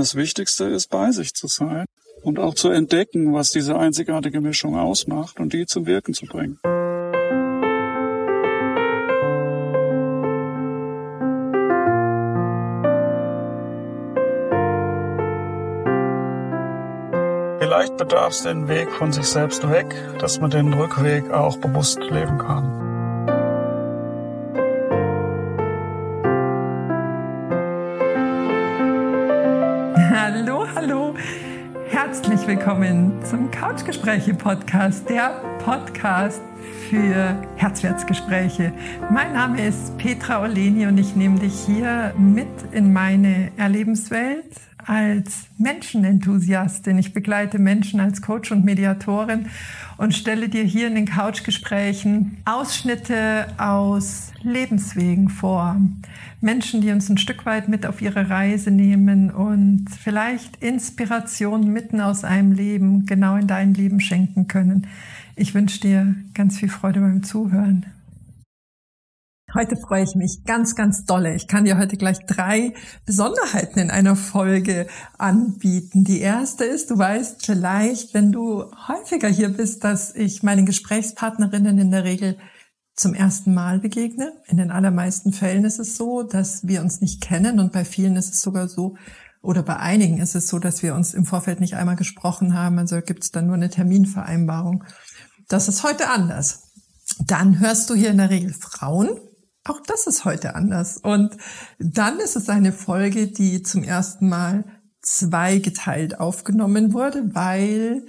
Das Wichtigste ist, bei sich zu sein und auch zu entdecken, was diese einzigartige Mischung ausmacht und die zum Wirken zu bringen. Vielleicht bedarf es den Weg von sich selbst weg, dass man den Rückweg auch bewusst leben kann. Herzlich willkommen zum Couchgespräche-Podcast, der Podcast für Herzwertsgespräche. Mein Name ist Petra Oleni und ich nehme dich hier mit in meine Erlebenswelt als Menschenenthusiastin. Ich begleite Menschen als Coach und Mediatorin und stelle dir hier in den Couchgesprächen Ausschnitte aus Lebenswegen vor. Menschen, die uns ein Stück weit mit auf ihre Reise nehmen und vielleicht Inspiration mitten aus einem Leben genau in dein Leben schenken können. Ich wünsche dir ganz viel Freude beim Zuhören. Heute freue ich mich ganz, ganz dolle. Ich kann dir heute gleich drei Besonderheiten in einer Folge anbieten. Die erste ist, du weißt vielleicht, wenn du häufiger hier bist, dass ich meinen Gesprächspartnerinnen in der Regel zum ersten Mal begegne. In den allermeisten Fällen ist es so, dass wir uns nicht kennen und bei vielen ist es sogar so, oder bei einigen ist es so, dass wir uns im Vorfeld nicht einmal gesprochen haben. Also gibt es dann nur eine Terminvereinbarung. Das ist heute anders. Dann hörst du hier in der Regel Frauen, auch das ist heute anders. Und dann ist es eine Folge, die zum ersten Mal zweigeteilt aufgenommen wurde, weil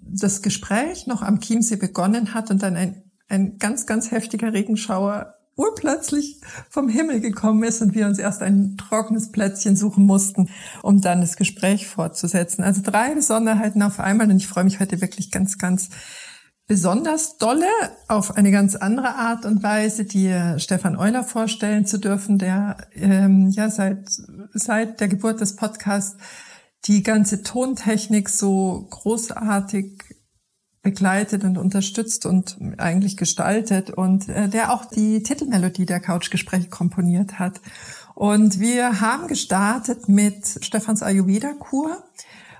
das Gespräch noch am Chiemsee begonnen hat und dann ein, ein ganz, ganz heftiger Regenschauer urplötzlich vom Himmel gekommen ist und wir uns erst ein trockenes Plätzchen suchen mussten, um dann das Gespräch fortzusetzen. Also drei Besonderheiten auf einmal und ich freue mich heute wirklich ganz, ganz besonders dolle auf eine ganz andere Art und Weise, dir Stefan Euler vorstellen zu dürfen, der ähm, ja seit seit der Geburt des Podcasts die ganze Tontechnik so großartig begleitet und unterstützt und eigentlich gestaltet und äh, der auch die Titelmelodie der Couchgespräche komponiert hat. Und wir haben gestartet mit Stefans Ayurveda-Kur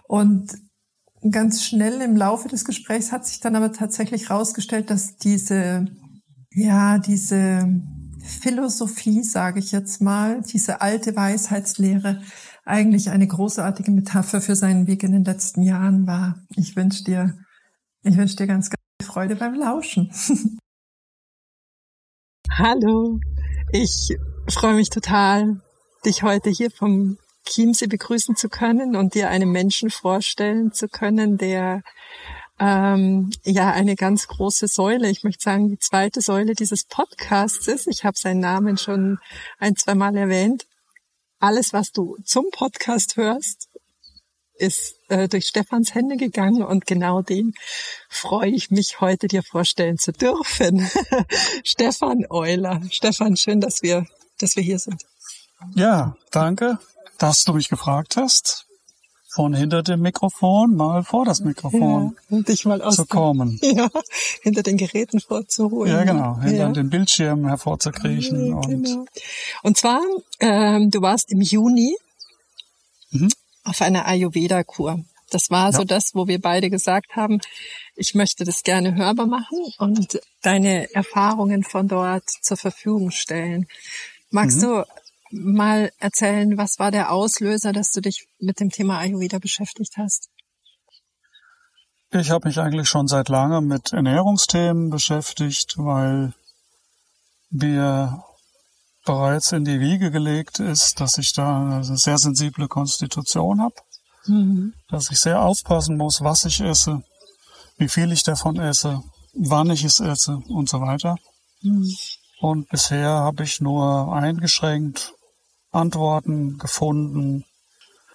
und ganz schnell im Laufe des Gesprächs hat sich dann aber tatsächlich herausgestellt, dass diese, ja, diese Philosophie, sage ich jetzt mal, diese alte Weisheitslehre eigentlich eine großartige Metapher für seinen Weg in den letzten Jahren war. Ich wünsche dir, ich wünsche dir ganz, ganz viel Freude beim Lauschen. Hallo, ich freue mich total, dich heute hier vom Chiemsee begrüßen zu können und dir einen Menschen vorstellen zu können, der ähm, ja eine ganz große Säule, ich möchte sagen die zweite Säule dieses Podcasts ist. Ich habe seinen Namen schon ein, zwei Mal erwähnt. Alles, was du zum Podcast hörst, ist äh, durch Stefans Hände gegangen und genau den freue ich mich heute dir vorstellen zu dürfen. Stefan Euler. Stefan, schön, dass wir, dass wir hier sind. Ja, danke dass du mich gefragt hast, von hinter dem Mikrofon mal vor das Mikrofon ja, dich mal aus zu kommen. Ja, hinter den Geräten vorzuholen. Ja, genau, hinter ja. den Bildschirm hervorzukriechen. Ja, genau. und, und zwar, ähm, du warst im Juni mhm. auf einer Ayurveda-Kur. Das war so das, wo wir beide gesagt haben, ich möchte das gerne hörbar machen und deine Erfahrungen von dort zur Verfügung stellen. Magst mhm. du mal erzählen, was war der Auslöser, dass du dich mit dem Thema Ayurveda beschäftigt hast? Ich habe mich eigentlich schon seit langem mit Ernährungsthemen beschäftigt, weil mir bereits in die Wiege gelegt ist, dass ich da eine sehr sensible Konstitution habe, mhm. dass ich sehr aufpassen muss, was ich esse, wie viel ich davon esse, wann ich es esse und so weiter. Mhm. Und bisher habe ich nur eingeschränkt Antworten gefunden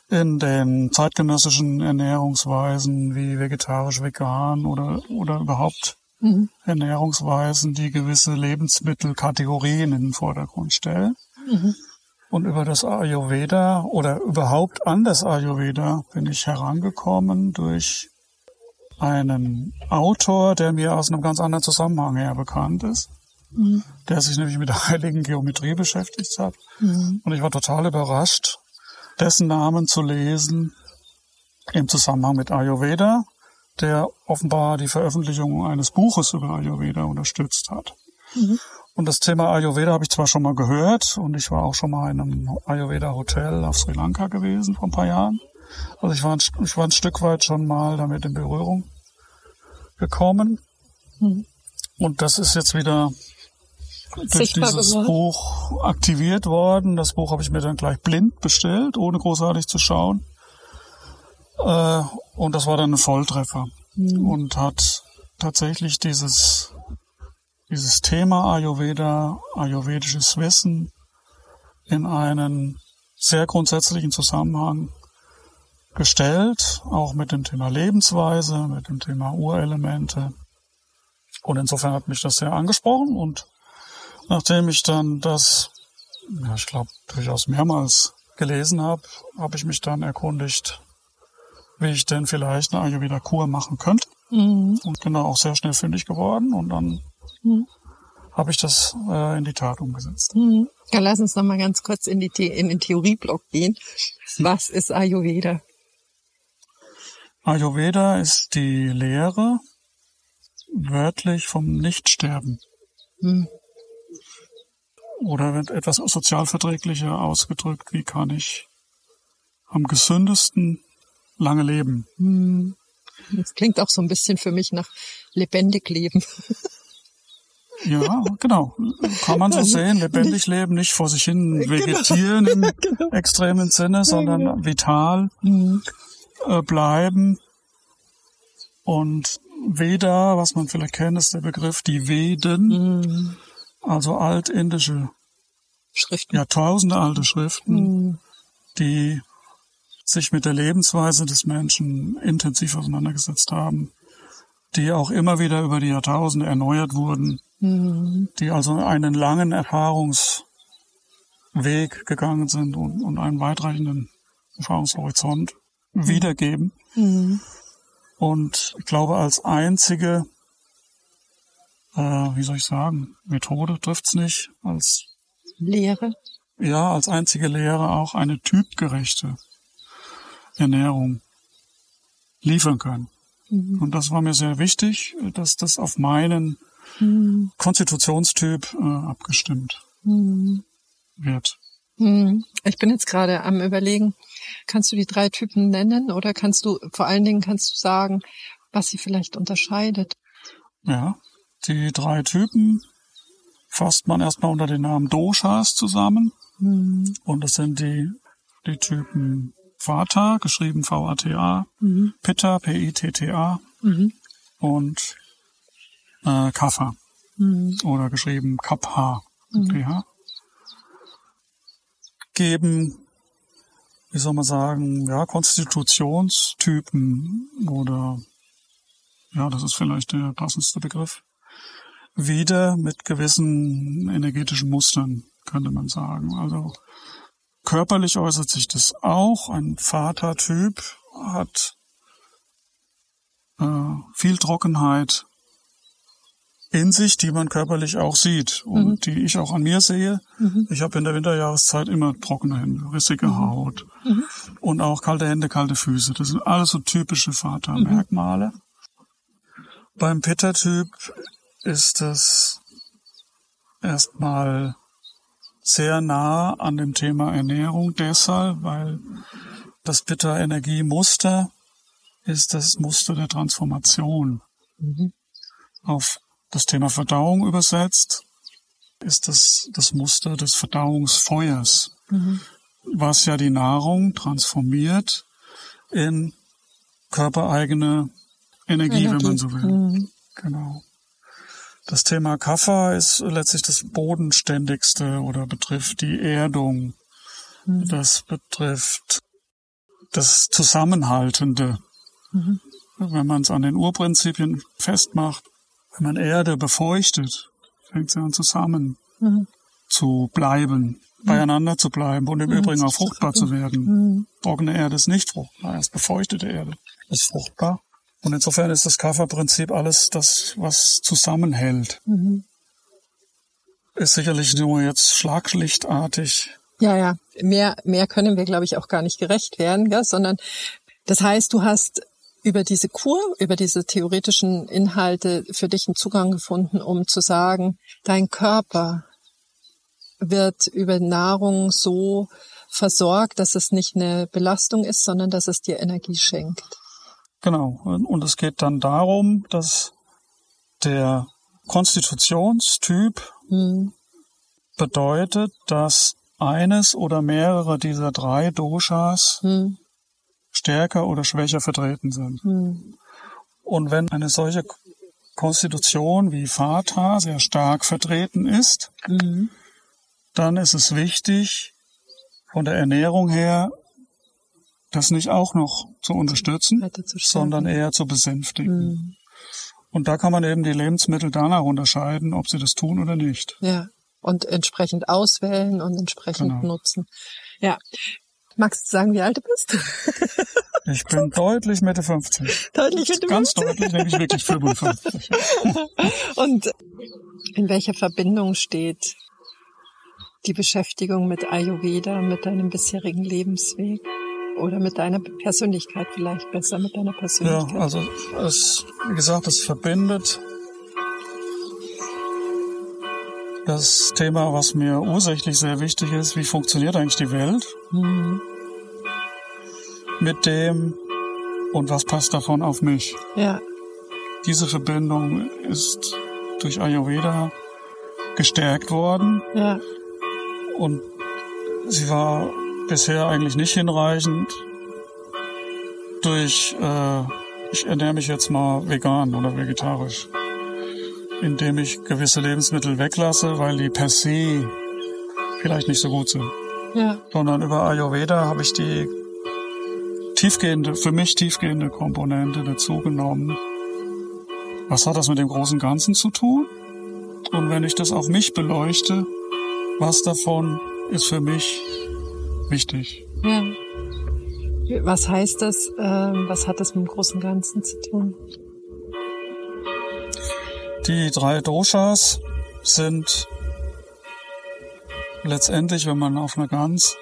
in den zeitgenössischen Ernährungsweisen wie vegetarisch, vegan oder, oder überhaupt mhm. Ernährungsweisen, die gewisse Lebensmittelkategorien in den Vordergrund stellen. Mhm. Und über das Ayurveda oder überhaupt an das Ayurveda bin ich herangekommen durch einen Autor, der mir aus einem ganz anderen Zusammenhang her bekannt ist mhm. Der sich nämlich mit der heiligen Geometrie beschäftigt hat. Mhm. Und ich war total überrascht, dessen Namen zu lesen im Zusammenhang mit Ayurveda, der offenbar die Veröffentlichung eines Buches über Ayurveda unterstützt hat. Mhm. Und das Thema Ayurveda habe ich zwar schon mal gehört und ich war auch schon mal in einem Ayurveda-Hotel auf Sri Lanka gewesen vor ein paar Jahren. Also ich war, ein, ich war ein Stück weit schon mal damit in Berührung gekommen. Mhm. Und das ist jetzt wieder durch dieses geworden. Buch aktiviert worden. Das Buch habe ich mir dann gleich blind bestellt, ohne großartig zu schauen. Äh, und das war dann ein Volltreffer. Mhm. Und hat tatsächlich dieses, dieses Thema Ayurveda, ayurvedisches Wissen in einen sehr grundsätzlichen Zusammenhang gestellt, auch mit dem Thema Lebensweise, mit dem Thema Urelemente. Und insofern hat mich das sehr angesprochen und nachdem ich dann das, ja, ich glaube, durchaus mehrmals gelesen habe, habe ich mich dann erkundigt, wie ich denn vielleicht eine Ayurveda-Kur machen könnte. Mhm. Und bin da auch sehr schnell fündig geworden und dann mhm. habe ich das äh, in die Tat umgesetzt. Mhm. Ja, lass uns noch mal ganz kurz in, die in den Theorieblock gehen. Was ist Ayurveda? Ayurveda ist die Lehre wörtlich vom Nichtsterben. Hm. Oder wird etwas sozialverträglicher ausgedrückt, wie kann ich am gesündesten lange leben? Hm. Das klingt auch so ein bisschen für mich nach lebendig leben. Ja, genau. Kann man so sehen. Lebendig leben, nicht vor sich hin genau. vegetieren im genau. extremen Sinne, sondern genau. vital. Mhm äh, bleiben. Und Veda, was man vielleicht kennt, ist der Begriff die Veden, mhm. Also altindische Schriften, Jahrtausende alte Schriften, mhm. die sich mit der Lebensweise des Menschen intensiv auseinandergesetzt haben, die auch immer wieder über die Jahrtausende erneuert wurden, mhm. die also einen langen Erfahrungsweg gegangen sind und, und einen weitreichenden Erfahrungshorizont wiedergeben. Mhm. Und ich glaube, als einzige, äh, wie soll ich sagen, Methode trifft's nicht, als Lehre. Ja, als einzige Lehre auch eine typgerechte Ernährung liefern können. Mhm. Und das war mir sehr wichtig, dass das auf meinen mhm. Konstitutionstyp äh, abgestimmt mhm. wird. Mhm. Ich bin jetzt gerade am überlegen, kannst du die drei Typen nennen oder kannst du, vor allen Dingen kannst du sagen, was sie vielleicht unterscheidet? Ja, die drei Typen fasst man erstmal unter den Namen Doshas zusammen. Mhm. Und das sind die, die Typen Vata, geschrieben V-A-T-A, mhm. Pitta, P-I-T-T-A mhm. und äh, Kapha, mhm. oder geschrieben Kapha, P-H geben, wie soll man sagen, ja, Konstitutionstypen oder ja, das ist vielleicht der passendste Begriff, wieder mit gewissen energetischen Mustern, könnte man sagen. Also körperlich äußert sich das auch. Ein Vatertyp hat äh, viel Trockenheit, in sich, die man körperlich auch sieht und mhm. die ich auch an mir sehe. Mhm. Ich habe in der Winterjahreszeit immer trockene Hände, rissige mhm. Haut mhm. und auch kalte Hände, kalte Füße. Das sind alles so typische Vatermerkmale. Mhm. Beim Pitta-Typ ist es erstmal sehr nah an dem Thema Ernährung deshalb, weil das Pitta-Energiemuster ist das Muster der Transformation. Mhm. Auf das Thema Verdauung übersetzt, ist das das Muster des Verdauungsfeuers, mhm. was ja die Nahrung transformiert in körpereigene Energie, Energie. wenn man so will. Mhm. Genau. Das Thema Kaffer ist letztlich das bodenständigste oder betrifft die Erdung. Mhm. Das betrifft das Zusammenhaltende. Mhm. Wenn man es an den Urprinzipien festmacht, wenn man Erde befeuchtet, fängt sie an zusammen mhm. zu bleiben, mhm. beieinander zu bleiben und im mhm. Übrigen auch fruchtbar zu werden. Trockene Erde ist nicht fruchtbar, erst befeuchtete Erde ist fruchtbar. Und insofern ist das Kafferprinzip alles das, was zusammenhält. Mhm. Ist sicherlich nur jetzt schlaglichtartig ja, ja. mehr, mehr können wir, glaube ich, auch gar nicht gerecht werden, gell? sondern das heißt, du hast über diese Kur, über diese theoretischen Inhalte für dich einen Zugang gefunden, um zu sagen, dein Körper wird über Nahrung so versorgt, dass es nicht eine Belastung ist, sondern dass es dir Energie schenkt. Genau. Und es geht dann darum, dass der Konstitutionstyp hm. bedeutet, dass eines oder mehrere dieser drei Doshas hm. stärker oder schwächer vertreten sind. Hm. Und wenn eine solche Konstitution wie Vata sehr stark vertreten ist, mhm. dann ist es wichtig, von der Ernährung her das nicht auch noch zu unterstützen, sondern eher zu besänftigen. Mhm. Und da kann man eben die Lebensmittel danach unterscheiden, ob sie das tun oder nicht. Ja. Und entsprechend auswählen und entsprechend genau. nutzen. Ja. Magst du sagen, wie alt du bist? Ich bin deutlich Mitte 50. Deutlich Mitte 50? Ganz deutlich, nämlich wirklich 55. und in welcher Verbindung steht die Beschäftigung mit Ayurveda, mit deinem bisherigen Lebensweg? Oder mit deiner Persönlichkeit vielleicht besser, mit deiner Persönlichkeit? Ja, also es, wie gesagt, es verbindet das Thema, was mir ursächlich sehr wichtig ist, wie funktioniert eigentlich die Welt? Mhm. Mit dem und was passt davon auf mich? Ja. Diese Verbindung ist durch Ayurveda gestärkt worden. Ja. Und sie war bisher eigentlich nicht hinreichend durch, äh, ich ernähre mich jetzt mal vegan oder vegetarisch, indem ich gewisse Lebensmittel weglasse, weil die per se vielleicht nicht so gut sind. Ja. Sondern über Ayurveda habe ich die tiefgehende, für mich tiefgehende Komponente dazu genommen. Was hat das mit dem großen Ganzen zu tun? Und wenn ich das auf mich beleuchte, was davon ist für mich wichtig. Ja. Was heißt das? Ähm, was hat das mit dem großen Ganzen zu tun? Die drei Doshas sind letztendlich, wenn man auf eine ganz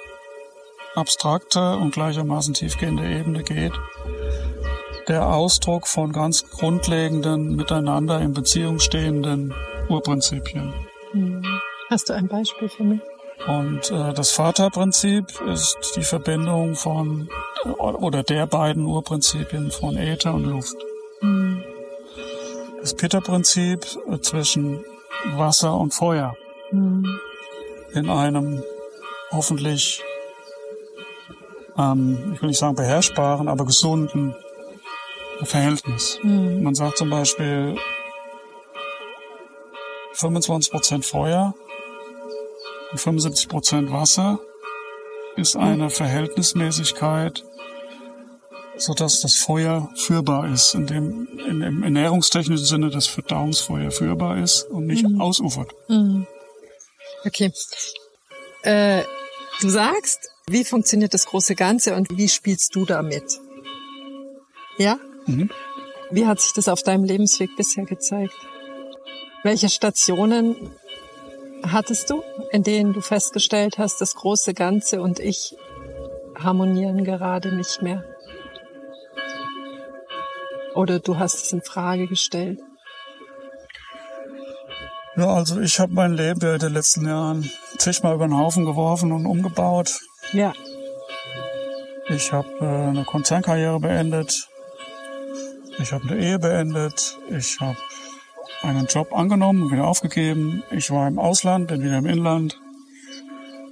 abstrakte und gleichermaßen tiefgehende Ebene geht, der Ausdruck von ganz grundlegenden, miteinander in Beziehung stehenden Urprinzipien. Hm. Hast du ein Beispiel für mich? Und äh, das Vaterprinzip ist die Verbindung von oder der beiden Urprinzipien von Äther und Luft. Mhm. Das Pitta-Prinzip äh, zwischen Wasser und Feuer mhm. in einem hoffentlich, ähm, ich will nicht sagen beherrschbaren, aber gesunden Verhältnis. Mhm. Man sagt zum Beispiel 25% Feuer 75 Prozent Wasser ist eine Verhältnismäßigkeit, so dass das Feuer führbar ist, in dem in, im ernährungstechnischen Sinne das Verdauungsfeuer führbar ist und nicht mhm. ausufert. Mhm. Okay. Äh, du sagst, wie funktioniert das große Ganze und wie spielst du damit? Ja? Mhm. Wie hat sich das auf deinem Lebensweg bisher gezeigt? Welche Stationen hattest du, in denen du festgestellt hast, das große Ganze und ich harmonieren gerade nicht mehr? Oder du hast es in Frage gestellt? Ja, also ich habe mein Leben in den letzten Jahren zigmal über den Haufen geworfen und umgebaut. Ja. Ich habe äh, eine Konzernkarriere beendet. Ich habe eine Ehe beendet. Ich habe einen Job angenommen und wieder aufgegeben. Ich war im Ausland, bin wieder im Inland.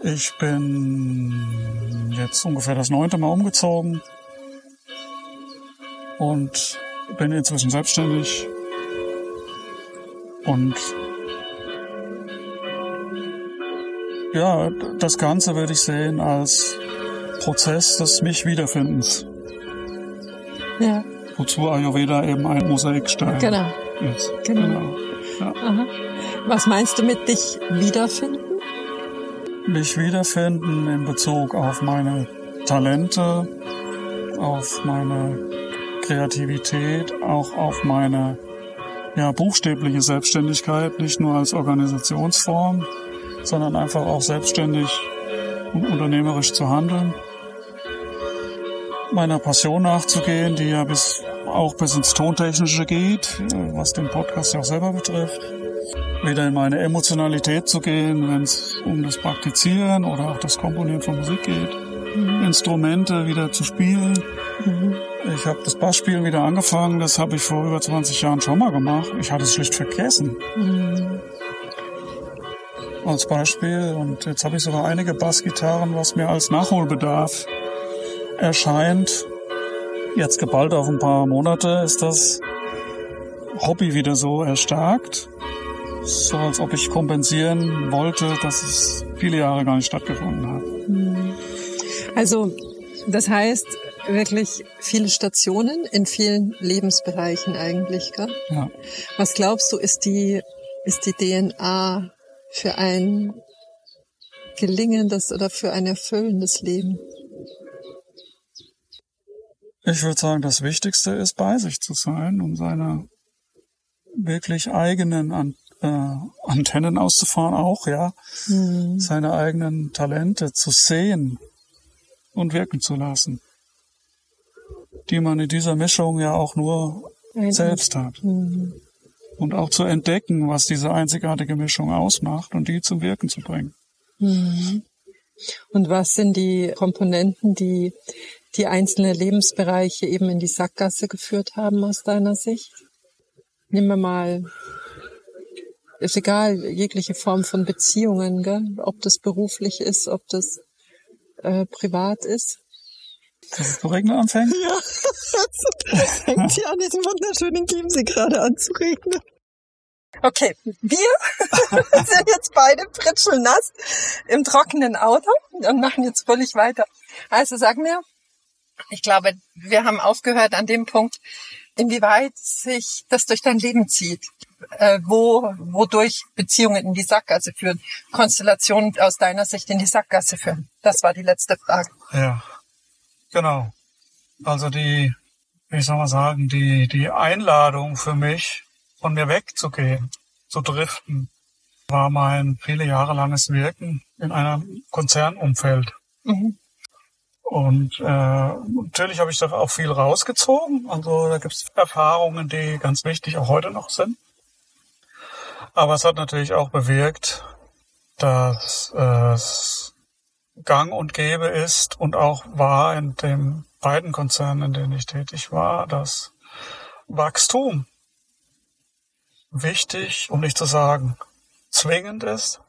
Ich bin jetzt ungefähr das neunte Mal umgezogen und bin inzwischen selbstständig und ja, das Ganze würde ich sehen als Prozess des mich Wiederfindens. Ja. Wozu Ayurveda eben ein Mosaikstein genau Genau. genau. Ja. Was meinst du mit dich wiederfinden? Mich wiederfinden in Bezug auf meine Talente, auf meine Kreativität, auch auf meine ja, buchstäbliche Selbstständigkeit, nicht nur als Organisationsform, sondern einfach auch selbstständig und unternehmerisch zu handeln, meiner Passion nachzugehen, die ja bis auch bis ins Tontechnische geht, was den Podcast ja auch selber betrifft. Wieder in meine Emotionalität zu gehen, wenn es um das Praktizieren oder auch das Komponieren von Musik geht. Mhm. Instrumente wieder zu spielen. Mhm. Ich habe das Bassspielen wieder angefangen, das habe ich vor über 20 Jahren schon mal gemacht. Ich hatte es schlicht vergessen. Mhm. Als Beispiel. Und jetzt habe ich sogar einige Bassgitarren, was mir als Nachholbedarf erscheint. Jetzt geballt auf ein paar Monate ist das Hobby wieder so erstarkt. So als ob ich kompensieren wollte, dass es viele Jahre gar nicht stattgefunden hat. Hm. Also, das heißt wirklich viele Stationen in vielen Lebensbereichen eigentlich, gell? Ja. Was glaubst du, ist die, ist die DNA für ein gelingendes oder für ein erfüllendes Leben? Ich würde sagen, das Wichtigste ist, bei sich zu sein, um seine wirklich eigenen An äh, Antennen auszufahren, auch, ja. Mhm. Seine eigenen Talente zu sehen und wirken zu lassen. Die man in dieser Mischung ja auch nur Eigentlich. selbst hat. Mhm. Und auch zu entdecken, was diese einzigartige Mischung ausmacht und die zum Wirken zu bringen. Mhm. Und was sind die Komponenten, die die einzelne Lebensbereiche eben in die Sackgasse geführt haben aus deiner Sicht? Nehmen wir mal, ist egal, jegliche Form von Beziehungen, gell? ob das beruflich ist, ob das äh, privat ist. Dass es regnen anfängt? Ja, es fängt hier an diesem wunderschönen Chiemsee gerade an zu regnen. Okay, wir sind jetzt beide pritschelnass im trockenen Auto und machen jetzt völlig weiter. Also sag mir, ich glaube, wir haben aufgehört an dem Punkt, inwieweit sich das durch dein Leben zieht, äh, wo, wodurch Beziehungen in die Sackgasse führen, Konstellationen aus deiner Sicht in die Sackgasse führen. Das war die letzte Frage. Ja, genau. Also die, wie soll man sagen, die, die Einladung für mich, von mir wegzugehen, zu driften, war mein viele Jahre langes Wirken in einem Konzernumfeld. Mhm. Und äh, natürlich habe ich da auch viel rausgezogen. Also da gibt es Erfahrungen, die ganz wichtig auch heute noch sind. Aber es hat natürlich auch bewirkt, dass es gang und gäbe ist und auch war in den beiden Konzernen, in denen ich tätig war, dass Wachstum wichtig, um nicht zu sagen zwingend ist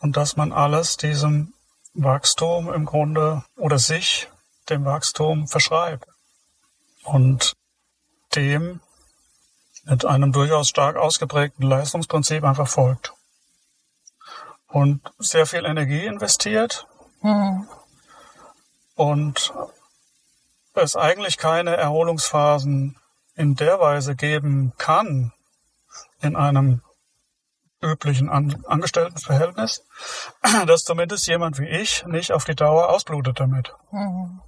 und dass man alles diesem Wachstum im Grunde oder sich dem Wachstum verschreibt. Und dem mit einem durchaus stark ausgeprägten Leistungsprinzip einfach folgt. Und sehr viel Energie investiert. Mhm. und es eigentlich keine Erholungsphasen in der Weise geben kann in einem üblichen An Angestelltenverhältnis, dass zumindest jemand wie ich nicht auf die Dauer ausblutet damit. Mhm.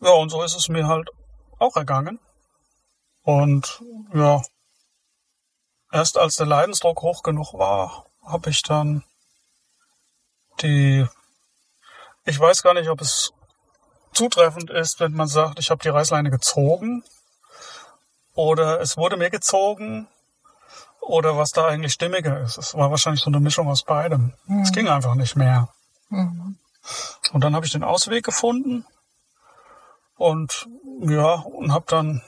Ja, und so ist es mir halt auch ergangen. Und ja, erst als der Leidensdruck hoch genug war, habe ich dann die, ich weiß gar nicht, ob es zutreffend ist, wenn man sagt, ich habe die Reißleine gezogen oder es wurde mir gezogen oder was da eigentlich stimmiger ist. Es war wahrscheinlich so eine Mischung aus beidem. Mhm. Es ging einfach nicht mehr. Mhm. Und dann habe ich den Ausweg gefunden und ja, und habe dann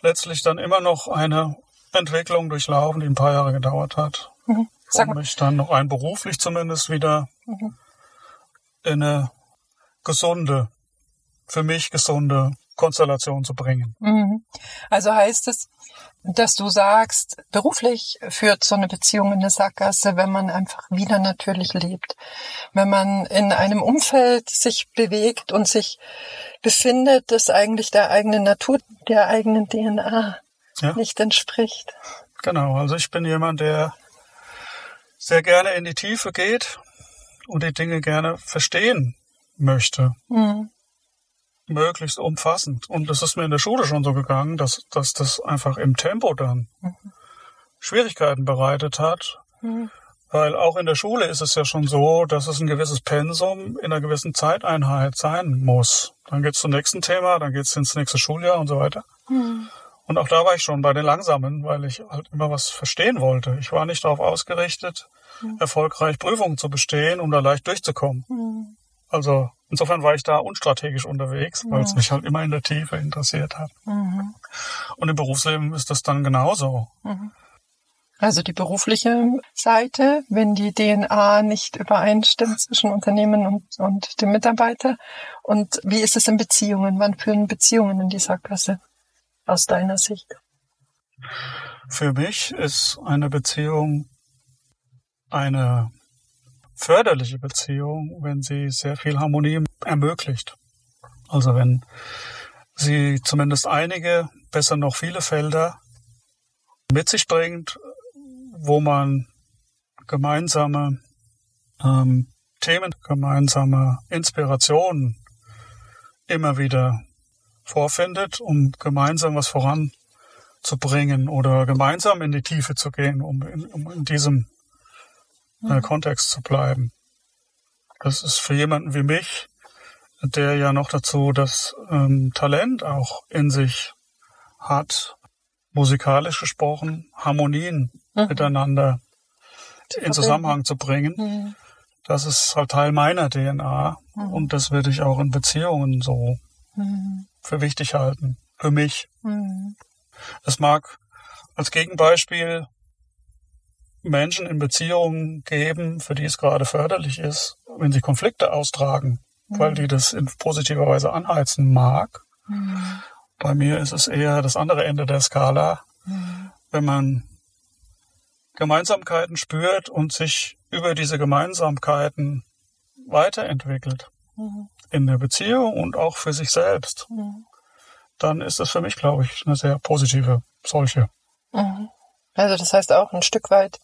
letztlich dann immer noch eine Entwicklung durchlaufen, die ein paar Jahre gedauert hat. Mhm. Sag und mich dann noch ein beruflich zumindest wieder mhm. in eine gesunde, für mich gesunde Konstellation zu bringen. Mhm. Also heißt es, dass du sagst, beruflich führt so eine Beziehung in eine Sackgasse, wenn man einfach wieder natürlich lebt. Wenn man in einem Umfeld sich bewegt und sich befindet, das eigentlich der eigenen Natur, der eigenen DNA ja. nicht entspricht. Genau, also ich bin jemand, der sehr gerne in die Tiefe geht und die Dinge gerne verstehen möchte. Mhm möglichst umfassend. Und das ist mir in der Schule schon so gegangen, dass, dass das einfach im Tempo dann mhm. Schwierigkeiten bereitet hat, mhm. Weil auch in der Schule ist es ja schon so, dass es ein gewisses Pensum in einer gewissen Zeiteinheit sein muss. Dann geht's zum nächsten Thema, dann geht's ins nächste Schuljahr und so weiter. Mhm. Und auch da war ich schon bei den Langsamen, weil ich halt immer was verstehen wollte. Ich war nicht darauf ausgerichtet, mhm. erfolgreich Prüfungen zu bestehen, um da leicht durchzukommen. Mhm. Also insofern war ich da unstrategisch unterwegs, weil es mich halt immer in der Tiefe interessiert hat. Mhm. Und im Berufsleben ist das dann genauso. Mhm. Also die berufliche Seite, wenn die DNA nicht übereinstimmt zwischen Unternehmen und, und dem Mitarbeiter. Und wie ist es in Beziehungen? Wann führen Beziehungen in die Sackgasse aus deiner Sicht? Für mich ist eine Beziehung eine förderliche Beziehung, wenn sie sehr viel Harmonie ermöglicht. Also wenn sie zumindest einige, besser noch viele Felder mit sich bringt, wo man gemeinsame ähm, Themen, gemeinsame Inspirationen immer wieder vorfindet, um gemeinsam was voranzubringen oder gemeinsam in die Tiefe zu gehen, um in, um in diesem mhm. Kontext zu bleiben. Das ist für jemanden wie mich, der ja noch dazu das ähm, Talent auch in sich hat, musikalisch gesprochen, Harmonien mhm. miteinander in Zusammenhang zu bringen. Mhm. Das ist halt Teil meiner DNA mhm. und das würde ich auch in Beziehungen so mhm. für wichtig halten. Für mich. Mhm. Es mag als Gegenbeispiel Menschen in Beziehungen geben, für die es gerade förderlich ist, wenn sie Konflikte austragen, mhm. weil die das in positiver Weise anheizen mag. Mhm. Bei mir ist es eher das andere Ende der Skala, mhm. wenn man Gemeinsamkeiten spürt und sich über diese Gemeinsamkeiten weiterentwickelt mhm. in der Beziehung und auch für sich selbst, mhm. dann ist das für mich, glaube ich, eine sehr positive solche. Mhm. Also das heißt auch ein Stück weit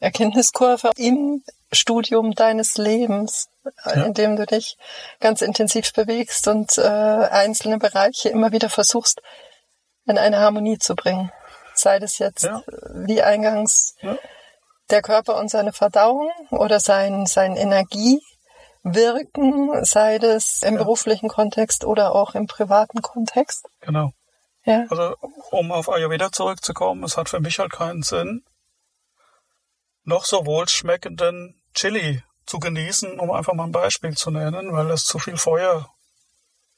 Erkenntniskurve im Studium deines Lebens, ja. in dem du dich ganz intensiv bewegst und äh, einzelne Bereiche immer wieder versuchst, in eine Harmonie zu bringen. Sei das jetzt ja. wie eingangs ja. der Körper und seine Verdauung oder sein, sein Energiewirken, sei das im beruflichen Kontext oder auch im privaten Kontext. Genau. Ja. Also um auf Ayurveda zurückzukommen, es hat für mich halt keinen Sinn, noch so wohlschmeckenden Chili zu genießen, um einfach mal ein Beispiel zu nennen, weil das zu viel Feuer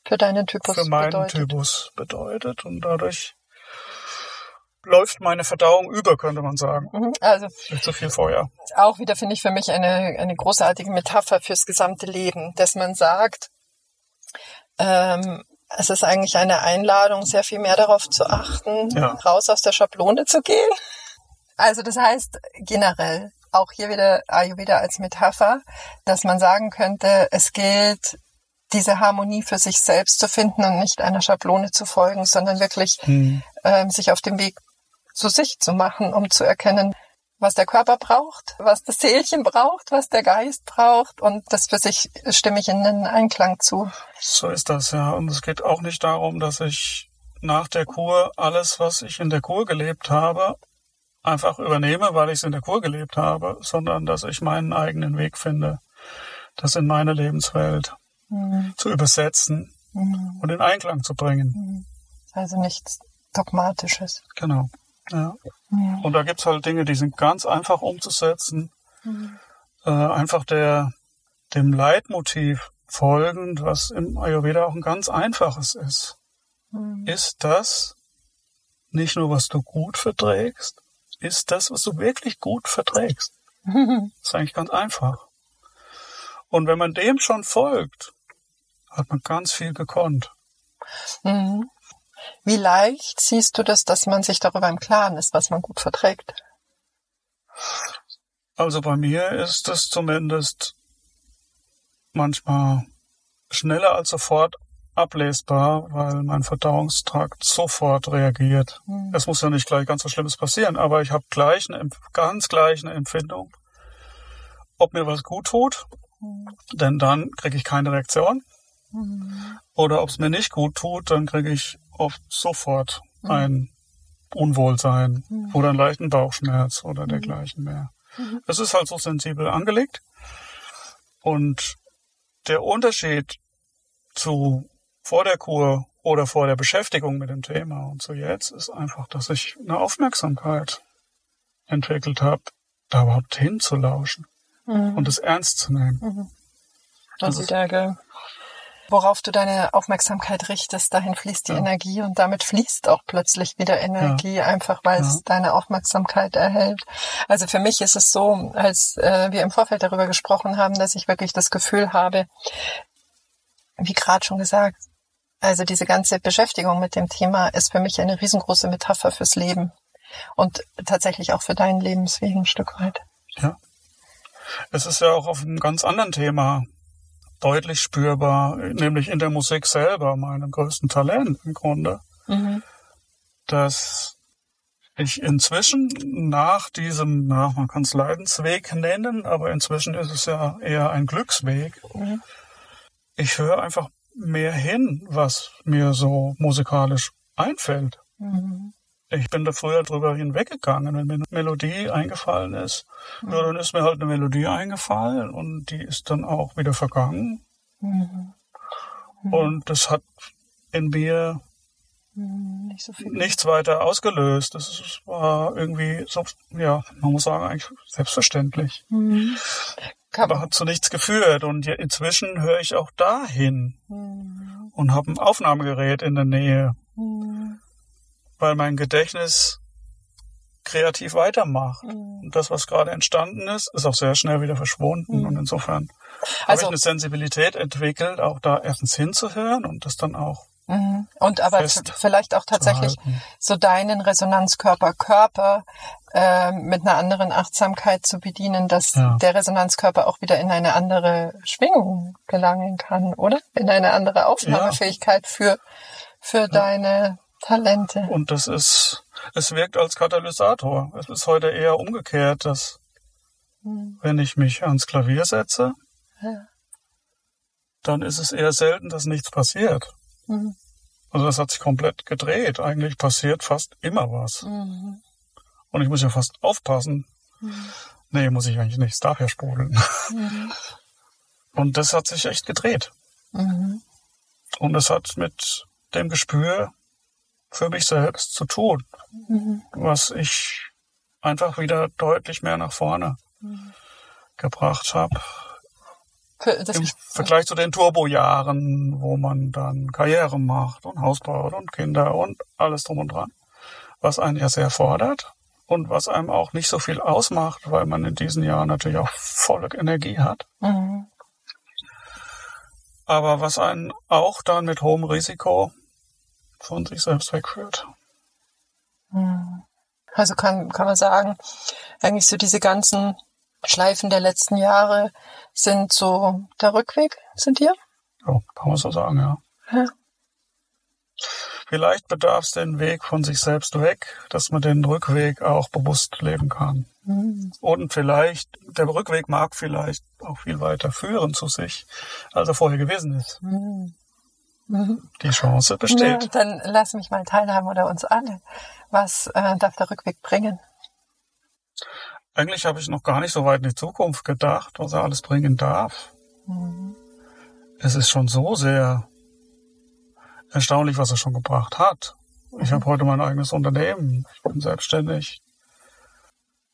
für deinen Typus für meinen bedeutet. Typus bedeutet und dadurch läuft meine Verdauung über, könnte man sagen. Mhm, also Nicht zu viel Feuer. Auch wieder finde ich für mich eine eine großartige Metapher fürs gesamte Leben, dass man sagt, ähm, es ist eigentlich eine Einladung, sehr viel mehr darauf zu achten, ja. raus aus der Schablone zu gehen also das heißt generell, auch hier wieder Ayurveda als Metapher, dass man sagen könnte, es gilt, diese Harmonie für sich selbst zu finden und nicht einer Schablone zu folgen, sondern wirklich hm. ähm, sich auf dem Weg zu sich zu machen, um zu erkennen, was der Körper braucht, was das Seelchen braucht, was der Geist braucht und das für sich stimme ich in den Einklang zu. So ist das, ja. Und es geht auch nicht darum, dass ich nach der Kur alles, was ich in der Kur gelebt habe, einfach übernehme, weil ich es in der Kur gelebt habe, sondern dass ich meinen eigenen Weg finde, das in meine Lebenswelt mhm. zu übersetzen mhm. und in Einklang zu bringen. Mhm. Also nichts Dogmatisches. Genau. Ja. Mhm. Und da gibt's halt Dinge, die sind ganz einfach umzusetzen. Mhm. Äh, einfach der, dem Leitmotiv folgend, was im Ayurveda auch ein ganz einfaches ist. Mhm. Ist das nicht nur, was du gut verträgst, ist das, was du wirklich gut verträgst. Das ist eigentlich ganz einfach. Und wenn man dem schon folgt, hat man ganz viel gekonnt. Mhm. Wie leicht siehst du das, dass man sich darüber im Klaren ist, was man gut verträgt? Also bei mir ist es zumindest manchmal schneller als sofort ablesbar, weil mein Verdauungstrakt sofort reagiert. Mhm. Es muss ja nicht gleich ganz so Schlimmes passieren, aber ich habe gleich eine ganz gleich eine Empfindung, ob mir was gut tut, mhm. denn dann kriege ich keine Reaktion. Mhm. Oder ob es mir nicht gut tut, dann kriege ich oft sofort ein Unwohlsein oder einen leichten Bauchschmerz oder dergleichen mehr. Es ist halt so sensibel angelegt. Und der Unterschied zu vor der Kur oder vor der Beschäftigung mit dem Thema und zu jetzt ist einfach, dass ich eine Aufmerksamkeit entwickelt habe, da überhaupt hinzulauschen mhm. und es ernst zu nehmen. Mhm. Also, also worauf du deine Aufmerksamkeit richtest, dahin fließt die ja. Energie und damit fließt auch plötzlich wieder Energie, ja. einfach weil ja. es deine Aufmerksamkeit erhält. Also für mich ist es so, als äh, wir im Vorfeld darüber gesprochen haben, dass ich wirklich das Gefühl habe, wie gerade schon gesagt, also diese ganze Beschäftigung mit dem Thema ist für mich eine riesengroße Metapher fürs Leben und tatsächlich auch für dein Lebensweg ein Stück weit. Ja. Es ist ja auch auf einem ganz anderen Thema deutlich spürbar, nämlich in der Musik selber, meinem größten Talent im Grunde, mhm. dass ich inzwischen nach diesem, na, man kann es Leidensweg nennen, aber inzwischen ist es ja eher ein Glücksweg. Mhm. Ich höre einfach mehr hin, was mir so musikalisch einfällt. Mhm. Ich bin da früher drüber hinweggegangen, wenn mir eine Melodie eingefallen ist. Mhm. Ja, dann ist mir halt eine Melodie eingefallen und die ist dann auch wieder vergangen. Mhm. mhm. Und das hat in mir mhm, nicht so nichts weiter ausgelöst. Das war irgendwie so, ja, man muss sagen, eigentlich selbstverständlich. Aber hat zu nichts geführt. Und inzwischen höre ich auch dahin mhm. und habe ein Aufnahmegerät in der Nähe. Mhm weil mein Gedächtnis kreativ weitermacht. Mhm. Und das, was gerade entstanden ist, ist auch sehr schnell wieder verschwunden. Mhm. Und insofern also, habe ich eine Sensibilität entwickelt, auch da erstens hinzuhören und das dann auch. Mhm. Und aber vielleicht auch tatsächlich so deinen Resonanzkörper, Körper äh, mit einer anderen Achtsamkeit zu bedienen, dass ja. der Resonanzkörper auch wieder in eine andere Schwingung gelangen kann, oder? In eine andere Aufnahmefähigkeit ja. für, für ja. deine Talente. Und das ist, es wirkt als Katalysator. Es ist heute eher umgekehrt, dass hm. wenn ich mich ans Klavier setze, dann ist es eher selten, dass nichts passiert. Mhm. Also das hat sich komplett gedreht. Eigentlich passiert fast immer was. Mhm. Und ich muss ja fast aufpassen. Mhm. Nee, muss ich eigentlich nicht. Es darf ja sprudeln. Mhm. Und das hat sich echt gedreht. Mhm. Und es hat mit dem Gespür für mich selbst zu tun, mhm. was ich einfach wieder deutlich mehr nach vorne mhm. gebracht habe. Im Vergleich zu den Turbojahren, wo man dann Karriere macht und Haus baut und Kinder und alles drum und dran, was einen ja sehr fordert und was einem auch nicht so viel ausmacht, weil man in diesen Jahren natürlich auch volle Energie hat. Mhm. Aber was einen auch dann mit hohem Risiko von sich selbst wegführt. Hm. Also kann, kann man sagen, eigentlich so diese ganzen Schleifen der letzten Jahre sind so der Rückweg, sind hier? Ja, kann man so sagen, ja. ja. Vielleicht bedarf es den Weg von sich selbst weg, dass man den Rückweg auch bewusst leben kann. Mhm. Und vielleicht, der Rückweg mag vielleicht auch viel weiter führen zu sich, als er vorher gewesen ist. Mhm. Die Chance besteht. Ja, dann lass mich mal teilhaben oder uns alle. Was äh, darf der Rückweg bringen? Eigentlich habe ich noch gar nicht so weit in die Zukunft gedacht, was er alles bringen darf. Mhm. Es ist schon so sehr erstaunlich, was er schon gebracht hat. Ich habe heute mein eigenes Unternehmen. Ich bin selbstständig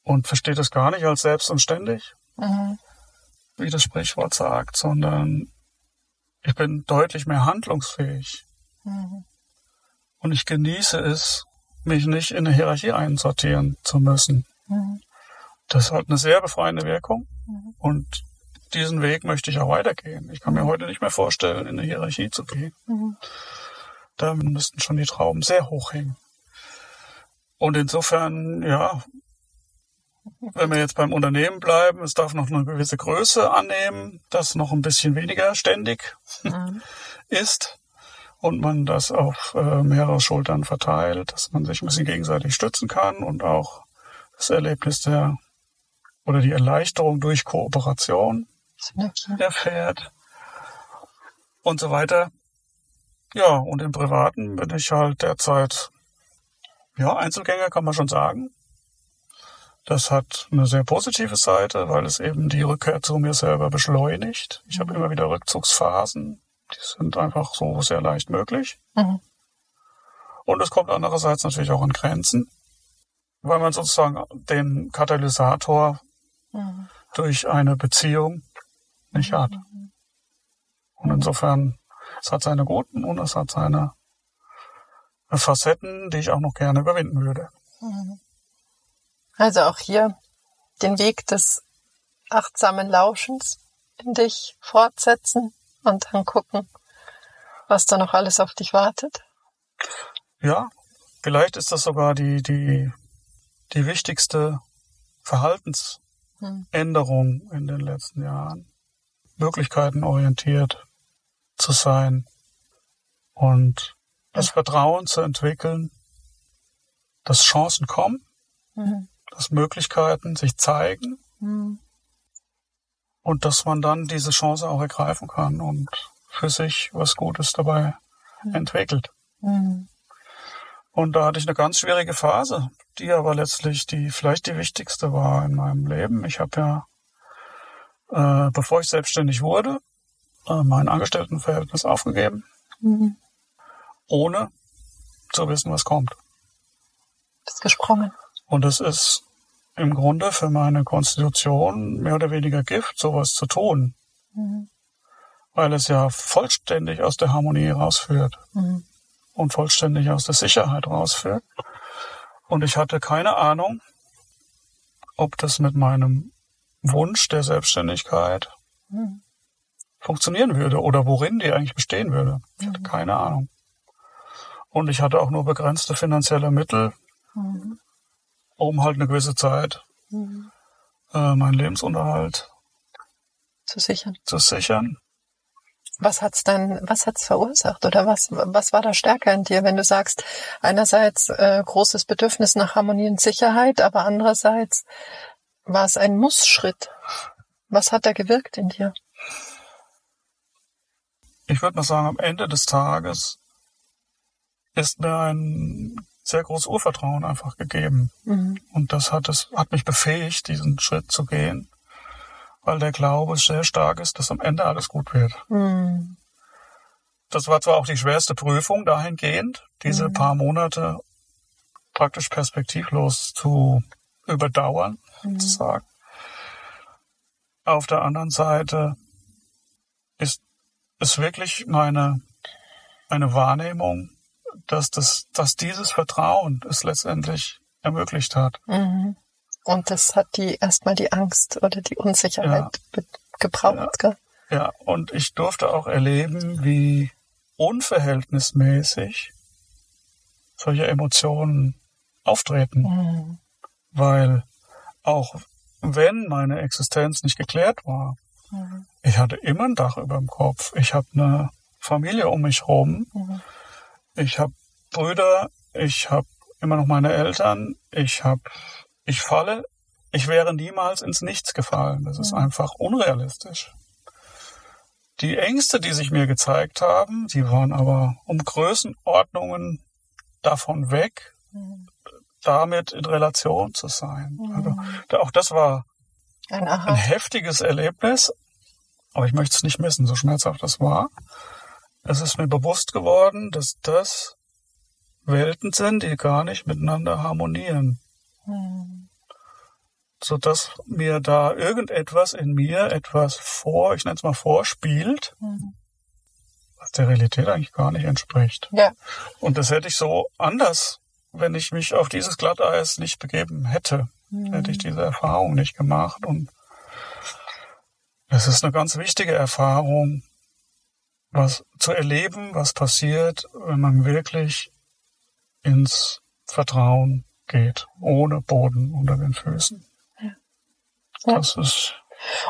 und verstehe das gar nicht als selbst und ständig, mhm. wie das Sprichwort sagt, sondern ich bin deutlich mehr handlungsfähig. Mhm. Und ich genieße es, mich nicht in eine Hierarchie einsortieren zu müssen. Mhm. Das hat eine sehr befreiende Wirkung. Mhm. Und diesen Weg möchte ich auch weitergehen. Ich kann mir heute nicht mehr vorstellen, in eine Hierarchie zu gehen. Da müssten schon die Trauben sehr hoch hängen. Und insofern, ja, wenn wir jetzt beim Unternehmen bleiben, es darf noch eine gewisse Größe annehmen, das noch ein bisschen weniger ständig mhm. ist und man das auf äh, mehrere Schultern verteilt, dass man sich ein bisschen gegenseitig stützen kann und auch das Erlebnis der oder die Erleichterung durch Kooperation erfährt und so weiter. Ja, und im Privaten bin ich halt derzeit, ja, Einzelgänger kann man schon sagen Das hat eine sehr positive Seite, weil es eben die Rückkehr zu mir selber beschleunigt. Ich habe immer wieder Rückzugsphasen, die sind einfach so sehr leicht möglich. Mhm. Und es kommt andererseits natürlich auch an Grenzen, weil man sozusagen den Katalysator mhm. durch eine Beziehung nicht hat. Und insofern, es hat seine guten und es hat seine Facetten, die ich auch noch gerne überwinden würde. Mhm. Also auch hier den Weg des achtsamen Lauschens in dich fortsetzen und dann gucken, was da noch alles auf dich wartet. Ja, vielleicht ist das sogar die, die, die wichtigste Verhaltensänderung in den letzten Jahren. Möglichkeiten orientiert zu sein und das Vertrauen zu entwickeln, dass Chancen kommen, mhm. dass Möglichkeiten sich zeigen mhm. und dass man dann diese Chance auch ergreifen kann und für sich was Gutes dabei mhm. entwickelt. Mhm. Und da hatte ich eine ganz schwierige Phase, die aber letztlich die vielleicht die wichtigste war in meinem Leben. Ich habe ja, äh, bevor ich selbstständig wurde, äh, mein Angestelltenverhältnis aufgegeben, mhm. ohne zu wissen, was kommt. Bist gesprungen. Und es ist im Grunde für meine Konstitution mehr oder weniger Gift, sowas zu tun. Mhm. Weil es ja vollständig aus der Harmonie rausführt. Mhm. Und vollständig aus der Sicherheit rausführt. Und ich hatte keine Ahnung, ob das mit meinem Wunsch der Selbstständigkeit mhm. Funktionieren würde oder worin die eigentlich bestehen würde. Ich hatte mhm. keine Ahnung. Und ich hatte auch nur begrenzte finanzielle Mittel. Mhm um halt eine gewisse Zeit mhm. äh, meinen Lebensunterhalt zu sichern. Zu sichern. Was hat's dann, was hat's verursacht oder was, was war da stärker in dir, wenn du sagst, einerseits äh, großes Bedürfnis nach Harmonie und Sicherheit, aber andererseits war es ein Mussschritt. Was hat da gewirkt in dir? Ich würde mal sagen, am Ende des Tages ist mir ein sehr großes Urvertrauen einfach gegeben. Mhm. Und das hat es, hat mich befähigt, diesen Schritt zu gehen, weil der Glaube sehr stark ist, dass am Ende alles gut wird. Mhm. Das war zwar auch die schwerste Prüfung dahingehend, diese mhm. paar Monate praktisch perspektivlos zu überdauern, mhm. sozusagen. Auf der anderen Seite es wirklich meine, eine Wahrnehmung, dass, das, dass dieses Vertrauen es letztendlich ermöglicht hat. Mhm. Und das hat die erstmal die Angst oder die Unsicherheit ja. gebraucht. Ja. ja, und ich durfte auch erleben, wie unverhältnismäßig solche Emotionen auftreten. Mhm. Weil auch wenn meine Existenz nicht geklärt war, mhm. ich hatte immer ein Dach über dem Kopf. Ich habe eine Familie um mich herum. Mhm. Ich habe Brüder, ich habe immer noch meine Eltern, ich habe, ich falle, ich wäre niemals ins Nichts gefallen. Das ist mhm. einfach unrealistisch. Die Ängste, die sich mir gezeigt haben, die waren aber um Größenordnungen davon weg, mhm. damit in Relation zu sein. Mhm. Also, auch das war ein, ein heftiges Erlebnis, aber ich möchte es nicht missen, so schmerzhaft das war es ist mir bewusst geworden, dass das Welten sind, die gar nicht miteinander harmonieren. Mhm. Sodass mir da irgendetwas in mir etwas vor, ich nenne es mal vorspielt, mhm. was der Realität eigentlich gar nicht entspricht. Ja. Und das hätte ich so anders, wenn ich mich auf dieses Glatteis nicht begeben hätte. Mhm. Hätte ich diese Erfahrung nicht gemacht. Und es ist eine ganz wichtige Erfahrung, was zu erleben, was passiert, wenn man wirklich ins Vertrauen geht, ohne Boden unter den Füßen. Ja. Das ist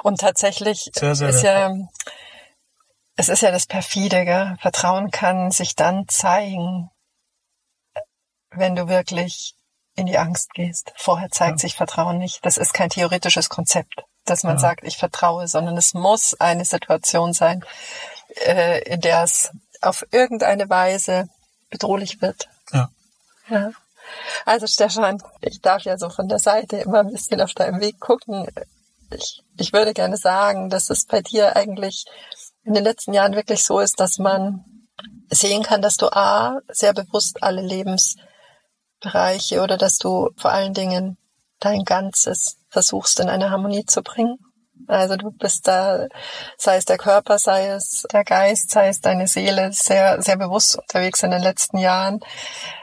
und tatsächlich sehr, sehr ist ja es ist ja das perfide, gell? Vertrauen kann sich dann zeigen, wenn du wirklich in die Angst gehst. Vorher zeigt ja. sich Vertrauen nicht. Das ist kein theoretisches Konzept, dass man ja. sagt, ich vertraue, sondern es muss eine Situation sein, äh, in der es auf irgendeine Weise bedrohlich wird. Ja. ja. Also Stefan, ich darf ja so von der Seite immer ein bisschen auf deinem Weg gucken. Ich, ich würde gerne sagen, dass es bei dir eigentlich in den letzten Jahren wirklich so ist, dass man sehen kann, dass du A, sehr bewusst alle Lebensbereiche oder dass du vor allen Dingen dein Ganzes versuchst in eine Harmonie zu bringen. Also du bist da, sei es der Körper, sei es der Geist, sei es deine Seele, sehr, sehr bewusst unterwegs in den letzten Jahren.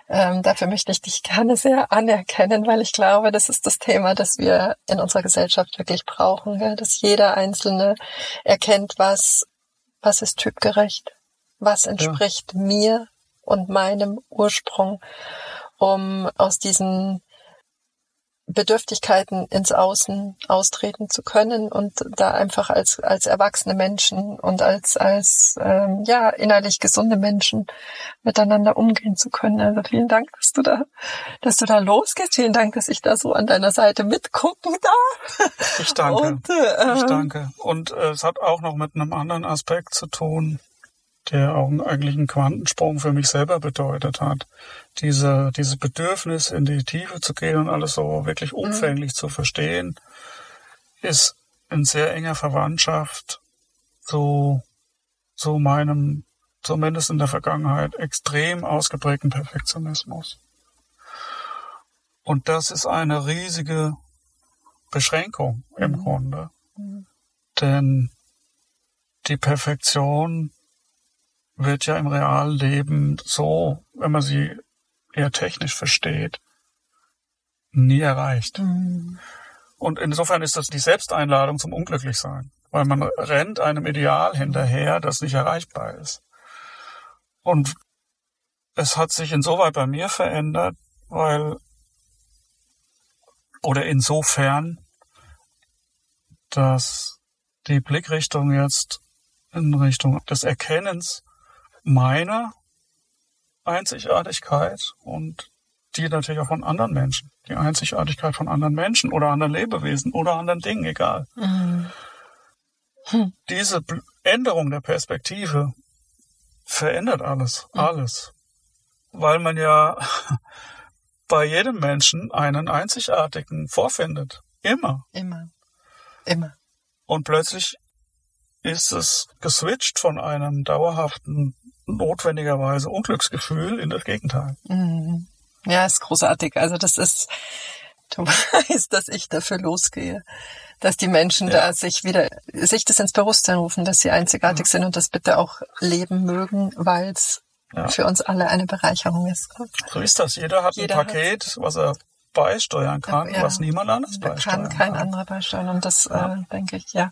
Ähm, dafür möchte ich dich gerne sehr anerkennen, weil ich glaube, das ist das Thema, das wir in unserer Gesellschaft wirklich brauchen, gell? dass jeder Einzelne erkennt, was, was ist typgerecht, was entspricht ja. mir und meinem Ursprung, um aus diesen Bedürftigkeiten ins Außen austreten zu können und da einfach als als erwachsene Menschen und als als ähm, ja innerlich gesunde Menschen miteinander umgehen zu können. Also vielen Dank, dass du da dass du da losgehst. Vielen Dank, dass ich da so an deiner Seite mitgucken darf. Ich danke. Und, äh, ich danke. Und äh, es hat auch noch mit einem anderen Aspekt zu tun der auch eigentlich einen Quantensprung für mich selber bedeutet hat. Diese, dieses Bedürfnis, in die Tiefe zu gehen und alles so wirklich mhm. umfänglich mhm. zu verstehen, ist in sehr enger Verwandtschaft zu, zu meinem, zumindest in der Vergangenheit, extrem ausgeprägten Perfektionismus. Und das ist eine riesige Beschränkung im mhm. Grunde. Mhm. Denn die Perfektion wird ja im realen Leben so, wenn man sie eher technisch versteht, nie erreicht. Mhm. Und insofern ist das die Selbsteinladung zum Unglücklichsein, weil man rennt einem Ideal hinterher, das nicht erreichbar ist. Und es hat sich insoweit bei mir verändert, weil, oder insofern, dass die Blickrichtung jetzt in Richtung des Erkennens meine Einzigartigkeit und die natürlich auch von anderen Menschen. Die Einzigartigkeit von anderen Menschen oder anderen Lebewesen oder anderen Dingen, egal. Mhm. Hm. Diese Änderung der Perspektive verändert alles, mhm. alles. Weil man ja bei jedem Menschen einen einzigartigen vorfindet. Immer. Immer. Immer. Und plötzlich ist es geswitcht von einem dauerhaften notwendigerweise Unglücksgefühl in das Gegenteil. Mhm. Ja, ist großartig. Also das ist, du weißt, dass ich dafür losgehe, dass die Menschen ja. da sich wieder, sich das ins Bewusstsein rufen, dass sie einzigartig ja. sind und das bitte auch leben mögen, weil es ja. für uns alle eine Bereicherung ist. So ist das. Jeder hat Jeder ein Paket, hat, was er beisteuern kann, ja, was niemand anders beisteuern kann. Kann kein anderer beisteuern und das ja. äh, denke ich, ja.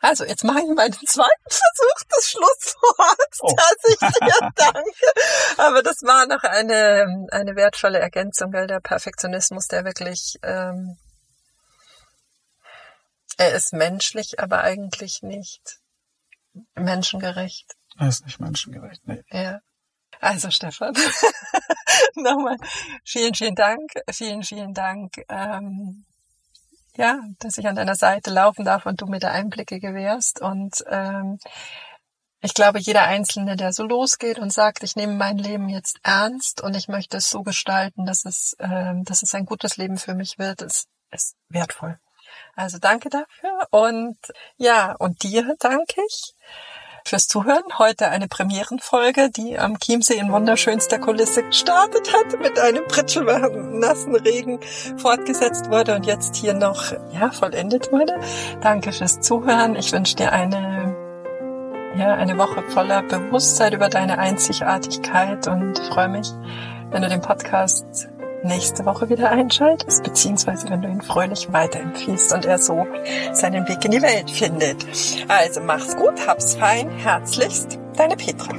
Also jetzt mache ich mal den zweiten Versuch des Schlussworts, oh. dass ich dir danke. Aber das war noch eine, eine wertvolle Ergänzung, weil der Perfektionismus, der wirklich, ähm, er ist menschlich, aber eigentlich nicht menschengerecht. Er ist nicht menschengerecht, nee. Ja. Also Stefan, nochmal vielen, vielen Dank, vielen, vielen Dank, ähm, ja, dass ich an deiner Seite laufen darf und du mir da Einblicke gewährst. Und ähm, ich glaube, jeder Einzelne, der so losgeht und sagt, ich nehme mein Leben jetzt ernst und ich möchte es so gestalten, dass es, ähm, dass es ein gutes Leben für mich wird, ist, ist wertvoll. Also danke dafür und ja, und dir danke ich fürs Zuhören. Heute eine Premierenfolge, die am Chiemsee in wunderschönster Kulisse gestartet hat, mit einem nassen Regen fortgesetzt wurde und jetzt hier noch, ja, vollendet wurde. Danke fürs Zuhören. Ich wünsche dir eine, ja, eine Woche voller Bewusstsein über deine Einzigartigkeit und freue mich, wenn du den Podcast nächste Woche wieder einschaltest, beziehungsweise wenn du ihn fröhlich weiterempfiehlst und er so seinen Weg in die Welt findet. Also mach's gut, hab's fein, herzlichst, deine Petra.